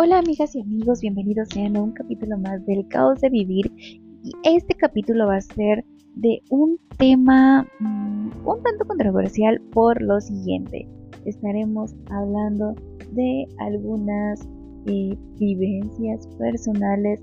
Hola amigas y amigos, bienvenidos a un capítulo más del caos de vivir y este capítulo va a ser de un tema mm, un tanto controversial por lo siguiente. Estaremos hablando de algunas eh, vivencias personales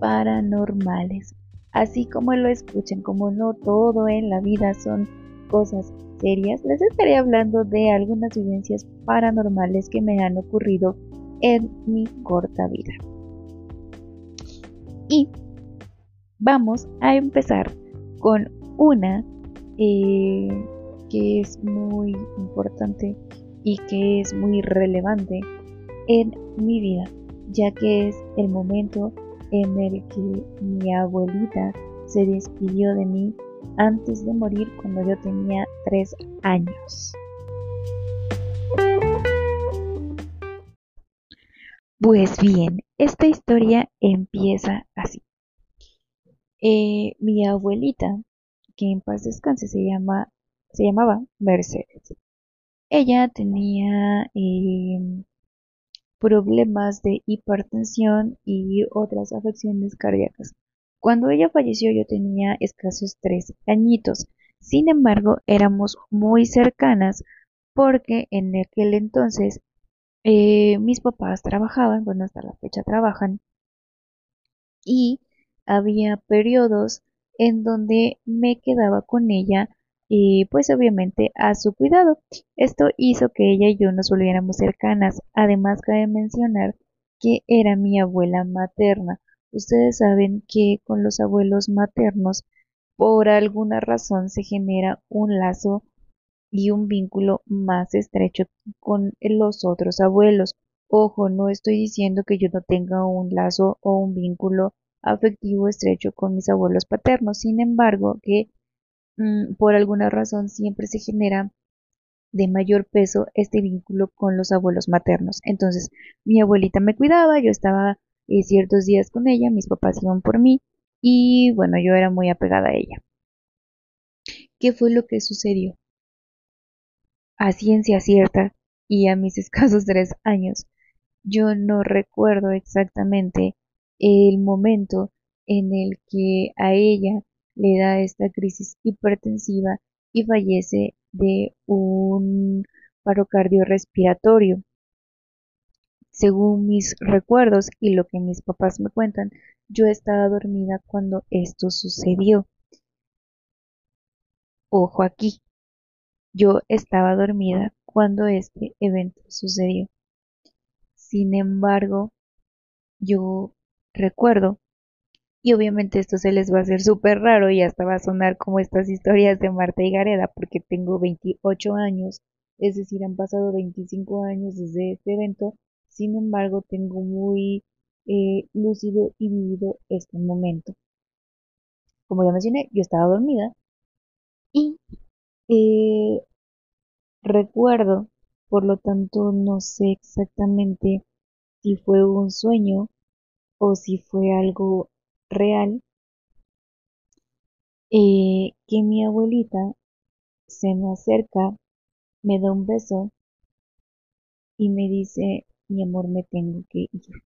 paranormales. Así como lo escuchen, como no todo en la vida son cosas serias, les estaré hablando de algunas vivencias paranormales que me han ocurrido en mi corta vida. Y vamos a empezar con una eh, que es muy importante y que es muy relevante en mi vida, ya que es el momento en el que mi abuelita se despidió de mí antes de morir cuando yo tenía tres años. Pues bien, esta historia empieza así. Eh, mi abuelita, que en paz descanse, se, llama, se llamaba Mercedes. Ella tenía em, problemas de hipertensión y otras afecciones cardíacas. Cuando ella falleció yo tenía escasos tres añitos. Sin embargo, éramos muy cercanas porque en aquel entonces eh, mis papás trabajaban, bueno, hasta la fecha trabajan, y había periodos en donde me quedaba con ella y pues obviamente a su cuidado. Esto hizo que ella y yo nos volviéramos cercanas. Además cabe mencionar que era mi abuela materna. Ustedes saben que con los abuelos maternos por alguna razón se genera un lazo y un vínculo más estrecho con los otros abuelos. Ojo, no estoy diciendo que yo no tenga un lazo o un vínculo afectivo estrecho con mis abuelos paternos, sin embargo, que mm, por alguna razón siempre se genera de mayor peso este vínculo con los abuelos maternos. Entonces, mi abuelita me cuidaba, yo estaba eh, ciertos días con ella, mis papás iban por mí y bueno, yo era muy apegada a ella. ¿Qué fue lo que sucedió? A ciencia cierta y a mis escasos tres años, yo no recuerdo exactamente el momento en el que a ella le da esta crisis hipertensiva y fallece de un paro cardiorrespiratorio. Según mis recuerdos y lo que mis papás me cuentan, yo estaba dormida cuando esto sucedió. Ojo aquí, yo estaba dormida cuando este evento sucedió. Sin embargo, yo recuerdo, y obviamente esto se les va a hacer súper raro y hasta va a sonar como estas historias de Marta y Gareda, porque tengo 28 años, es decir, han pasado 25 años desde este evento, sin embargo, tengo muy eh, lúcido y vivido este momento. Como ya mencioné, yo estaba dormida y eh, recuerdo, por lo tanto no sé exactamente si fue un sueño o si fue algo real, eh, que mi abuelita se me acerca, me da un beso y me dice, mi amor, me tengo que ir.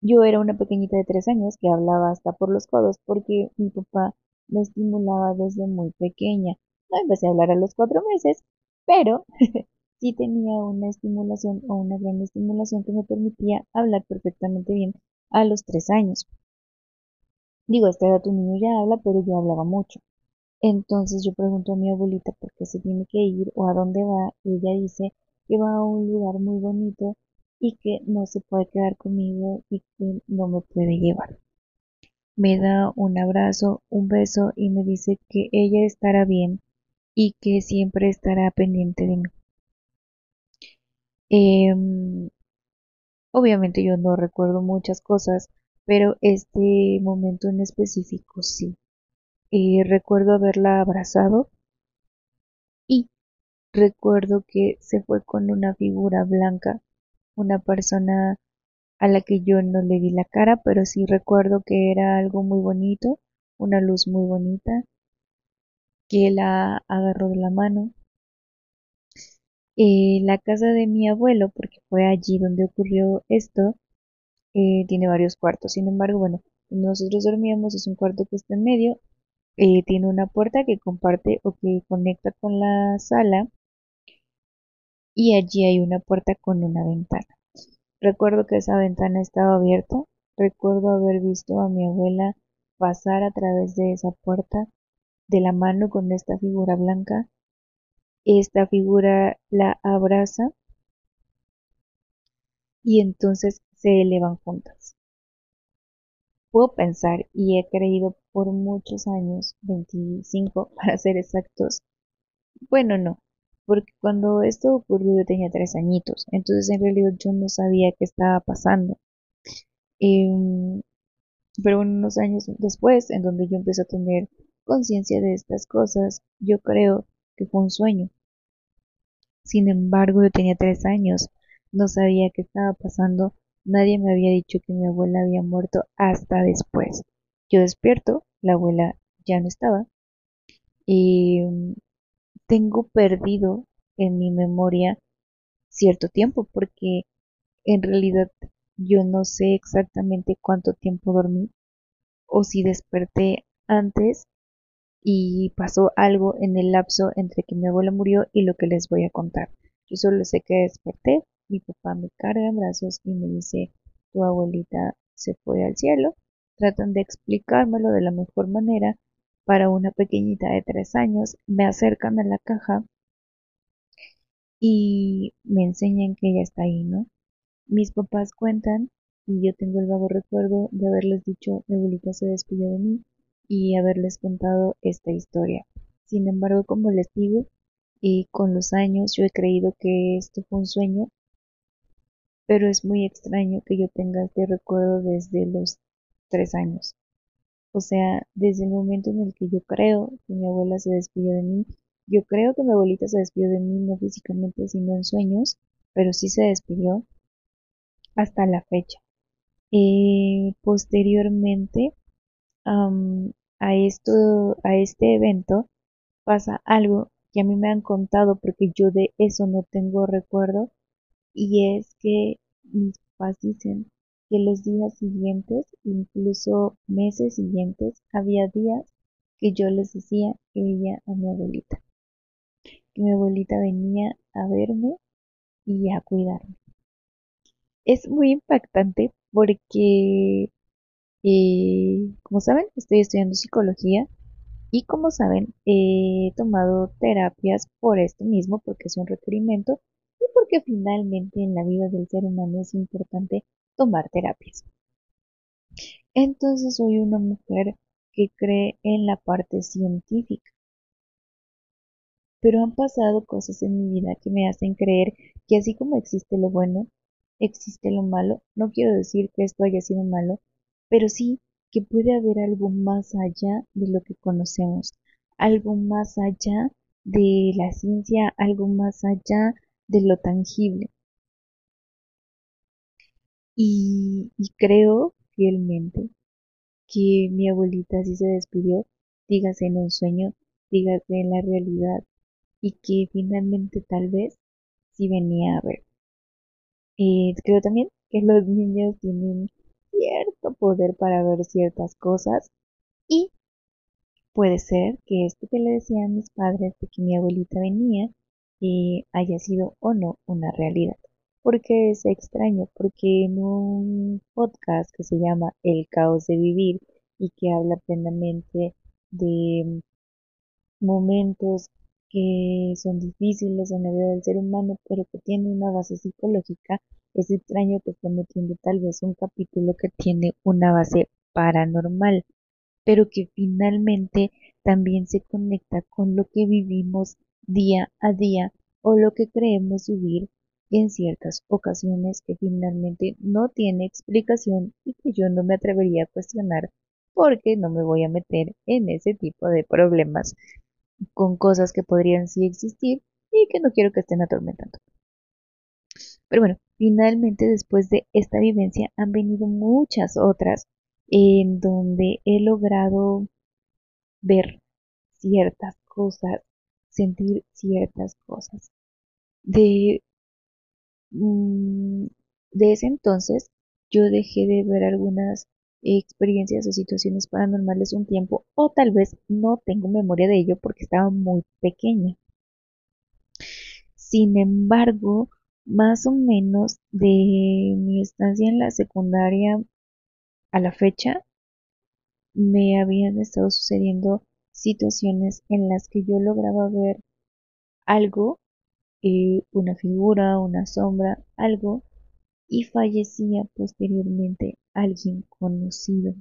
Yo era una pequeñita de tres años que hablaba hasta por los codos porque mi papá me estimulaba desde muy pequeña. No empecé a hablar a los cuatro meses, pero sí tenía una estimulación o una gran estimulación que me permitía hablar perfectamente bien a los tres años. Digo, a esta edad tu niño ya habla, pero yo hablaba mucho. Entonces yo pregunto a mi abuelita por qué se tiene que ir o a dónde va. Y ella dice que va a un lugar muy bonito y que no se puede quedar conmigo y que no me puede llevar me da un abrazo, un beso y me dice que ella estará bien y que siempre estará pendiente de mí. Em, obviamente yo no recuerdo muchas cosas, pero este momento en específico sí. Eh, recuerdo haberla abrazado y recuerdo que se fue con una figura blanca, una persona a la que yo no le vi la cara, pero sí recuerdo que era algo muy bonito, una luz muy bonita, que la agarró de la mano Eh, la casa de mi abuelo, porque fue allí donde ocurrió esto, eh, tiene varios cuartos. Sin embargo, bueno, nosotros dormíamos, es un cuarto que está en medio, eh, tiene una puerta que comparte o que conecta con la sala y allí hay una puerta con una ventana. Recuerdo que esa ventana estaba abierta, recuerdo haber visto a mi abuela pasar a través de esa puerta de la mano con esta figura blanca. Esta figura la abraza y entonces se elevan juntas. Puedo pensar y he creído por muchos años, 25 para ser exactos. Bueno, no, porque cuando esto ocurrió yo tenía tres añitos, entonces en realidad yo no sabía qué estaba pasando. Em, pero unos años después, en donde yo empecé a tener conciencia de estas cosas, yo creo que fue un sueño. Sin embargo, yo tenía tres años, no sabía qué estaba pasando, nadie me había dicho que mi abuela había muerto hasta después. Yo despierto, la abuela ya no estaba, y tengo perdido en mi memoria cierto tiempo, porque en realidad yo no sé exactamente cuánto tiempo dormí o si desperté antes y pasó algo en el lapso entre que mi abuela murió y lo que les voy a contar. Yo solo sé que desperté, mi papá me carga en brazos y me dice, tu abuelita se fue al cielo. Tratan de explicármelo de la mejor manera para una pequeñita de tres años. Me acercan a la caja y me enseñan que ella está ahí, ¿no? Mis papás cuentan y yo tengo el vago recuerdo de haberles dicho mi abuelita se despidió de mí y haberles contado esta historia. Sin embargo, como les digo, y con los años yo he creído que esto fue un sueño, pero es muy extraño que yo tenga este recuerdo desde los tres años. O sea, desde el momento en el que yo creo que mi abuela se despidió de mí, yo creo que mi abuelita se despidió de mí no físicamente, sino en sueños, pero sí se despidió hasta la fecha. Eh, posteriormente a esto, a este evento, pasa algo que a mí me han contado porque yo de eso no tengo recuerdo y es que mis papás dicen que los días siguientes, incluso meses siguientes, había días que yo les decía que veía a mi abuelita, que mi abuelita venía a verme y a cuidarme. Es muy impactante porque, eh, como saben, estoy estudiando psicología y como saben, he tomado terapias por esto mismo, porque es un requerimiento y porque finalmente en la vida del ser humano es importante tomar terapias. Entonces soy una mujer que cree en la parte científica. Pero han pasado cosas en mi vida que me hacen creer que así como existe lo bueno, existe lo malo. No quiero decir que esto haya sido malo, pero sí que puede haber algo más allá de lo que conocemos, algo más allá de la ciencia, algo más allá de lo tangible. Y, creo fielmente que mi abuelita sí se despidió, dígase en un sueño, dígase en la realidad, y que finalmente tal vez sí venía a ver. Eh, creo también que los niños tienen cierto poder para ver ciertas cosas y puede ser que esto que le decían mis padres de que mi abuelita venía eh, haya sido o no una realidad. Porque es extraño, porque en un podcast que se llama El caos de vivir y que habla plenamente de momentos que son difíciles en la vida del ser humano, pero que tienen una base psicológica, es extraño que esté metiendo tal vez un capítulo que tiene una base paranormal, pero que finalmente también se conecta con lo que vivimos día a día o lo que creemos vivir en ciertas ocasiones que finalmente no tiene explicación y que yo no me atrevería a cuestionar porque no me voy a meter en ese tipo de problemas con cosas que podrían sí existir y que no quiero que estén atormentando. Pero bueno, finalmente después de esta vivencia han venido muchas otras en donde he logrado ver ciertas cosas, sentir ciertas cosas. De, mm, de ese entonces yo dejé de ver algunas experiencias o situaciones paranormales un tiempo o tal vez no tengo memoria de ello porque estaba muy pequeña. Sin embargo, más o menos de mi estancia en la secundaria a la fecha, me habían estado sucediendo situaciones en las que yo lograba ver algo, eh, una figura, una sombra, algo, y fallecía posteriormente alguien conocido.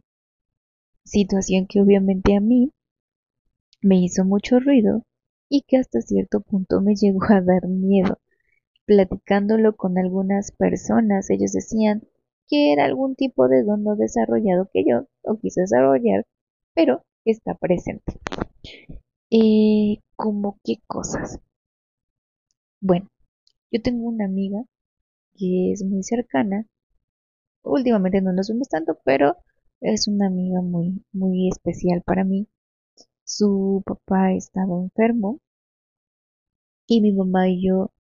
Situación que obviamente a mí me hizo mucho ruido y que hasta cierto punto me llegó a dar miedo. Platicándolo con algunas personas, ellos decían que era algún tipo de don no desarrollado que yo no quise desarrollar, pero está presente. Eh, ¿Cómo qué cosas? Bueno, yo tengo una amiga que es muy cercana. Últimamente no nos vemos tanto, pero es una amiga muy, muy especial para mí. Su papá estaba enfermo y mi mamá y yo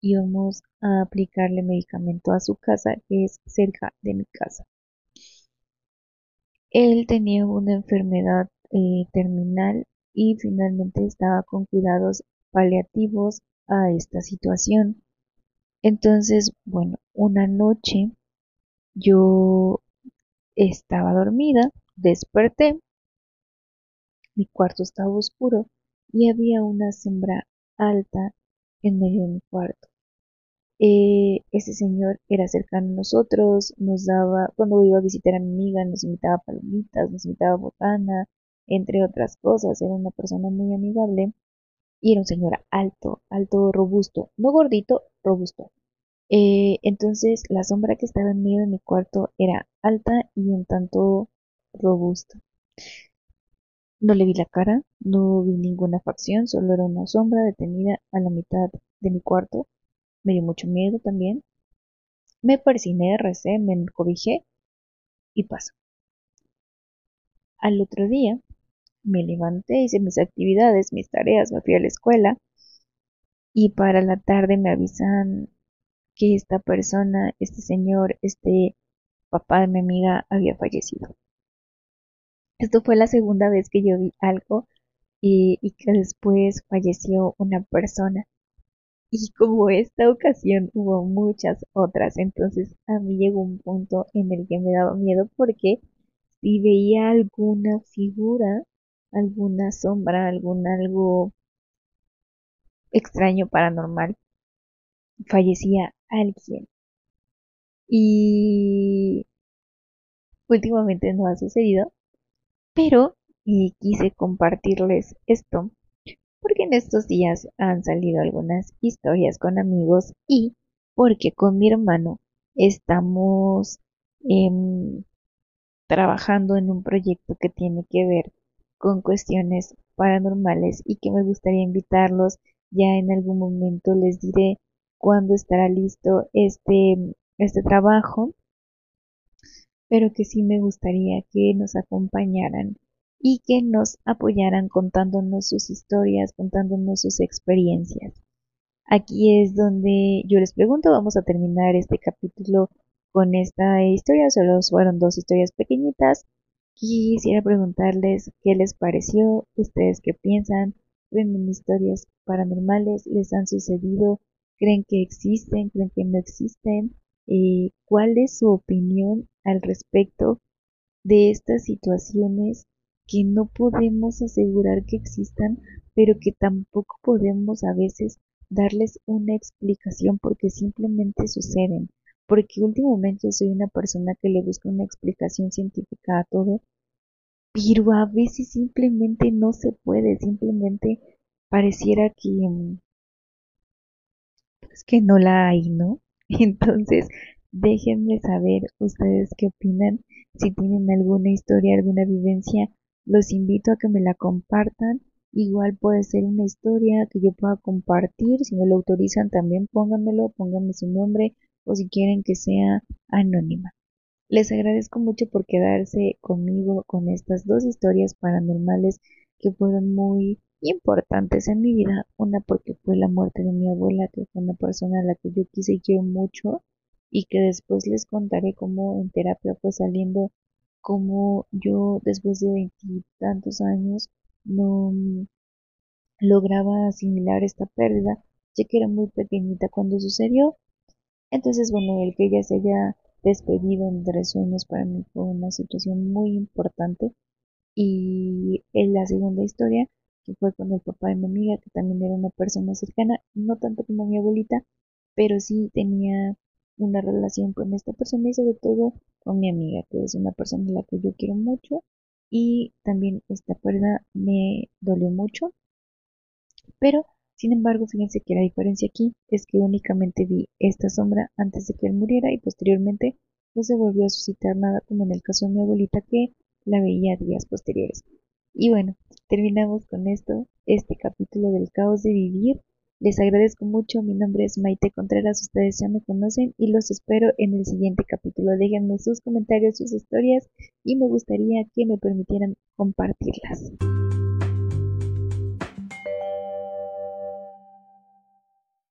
íbamos a aplicarle medicamento a su casa, que es cerca de mi casa. Él tenía una enfermedad eh, terminal y finalmente estaba con cuidados paliativos a esta situación. Entonces, bueno, una noche yo estaba dormida, desperté, mi cuarto estaba oscuro y había una sombra alta en medio de mi cuarto. Eh, ese señor era cercano a nosotros, nos daba, cuando iba a visitar a mi amiga, nos invitaba palomitas, nos invitaba botana, entre otras cosas, era una persona muy amigable y era un señor alto, alto, robusto, no gordito, robusto. Eh, entonces la sombra que estaba en medio de mi cuarto era alta y un tanto robusta. No le vi la cara, no vi ninguna facción, solo era una sombra detenida a la mitad de mi cuarto me dio mucho miedo también. Me persiné, recé, me cobijé y pasó. Al otro día me levanté, hice mis actividades, mis tareas, me fui a la escuela y para la tarde me avisan que esta persona, este señor, este papá de mi amiga había fallecido. Esto fue la segunda vez que yo vi algo y, y que después falleció una persona. Y como esta ocasión hubo muchas otras, entonces a mí llegó un punto en el que me daba miedo porque si veía alguna figura, alguna sombra, algún algo extraño paranormal, fallecía alguien. Y últimamente no ha sucedido, pero quise compartirles esto porque en estos días han salido algunas historias con amigos y porque con mi hermano estamos em, trabajando en un proyecto que tiene que ver con cuestiones paranormales y que me gustaría invitarlos. Ya en algún momento les diré cuándo estará listo este, este trabajo, pero que sí me gustaría que nos acompañaran y que nos apoyaran contándonos sus historias, contándonos sus experiencias. Aquí es donde yo les pregunto, vamos a terminar este capítulo con esta historia, solo fueron dos historias pequeñitas. Quisiera preguntarles qué les pareció, ustedes qué piensan, creen en historias paranormales, les han sucedido, creen que existen, creen que no existen, cuál es su opinión al respecto de estas situaciones que no podemos asegurar que existan, pero que tampoco podemos a veces darles una explicación porque simplemente suceden. Porque últimamente soy una persona que le busca una explicación científica a todo, pero a veces simplemente no se puede, simplemente pareciera que pues que no la hay, ¿no? Entonces, déjenme saber ustedes qué opinan, si tienen alguna historia, alguna vivencia los invito a que me la compartan. Igual puede ser una historia que yo pueda compartir. Si me lo autorizan también pónganmelo, pónganme su nombre o si quieren que sea anónima. Les agradezco mucho por quedarse conmigo con estas dos historias paranormales que fueron muy importantes en mi vida. Una porque fue la muerte de mi abuela, que fue una persona a la que yo quise y quiero mucho y que después les contaré cómo en terapia fue saliendo, cómo yo después de veintitantos años no lograba asimilar esta pérdida, ya que era muy pequeñita cuando sucedió. Entonces, bueno, el que ella se haya despedido entre sueños para mí fue una situación muy importante. Y en la segunda historia, que fue con el papá de mi amiga, que también era una persona cercana, no tanto como mi abuelita, pero sí tenía una relación con esta persona y sobre todo con mi amiga, que es una persona a la que yo quiero mucho y también esta pérdida me dolió mucho. Pero, sin embargo, fíjense que la diferencia aquí es que únicamente vi esta sombra antes de que él muriera y posteriormente no se volvió a suscitar nada como en el caso de mi abuelita que la veía días posteriores. Y bueno, terminamos con esto, este capítulo del caos de vivir les agradezco mucho, mi nombre es Maite Contreras, ustedes ya me conocen y los espero en el siguiente capítulo. Déjenme sus comentarios, sus historias y me gustaría que me permitieran compartirlas.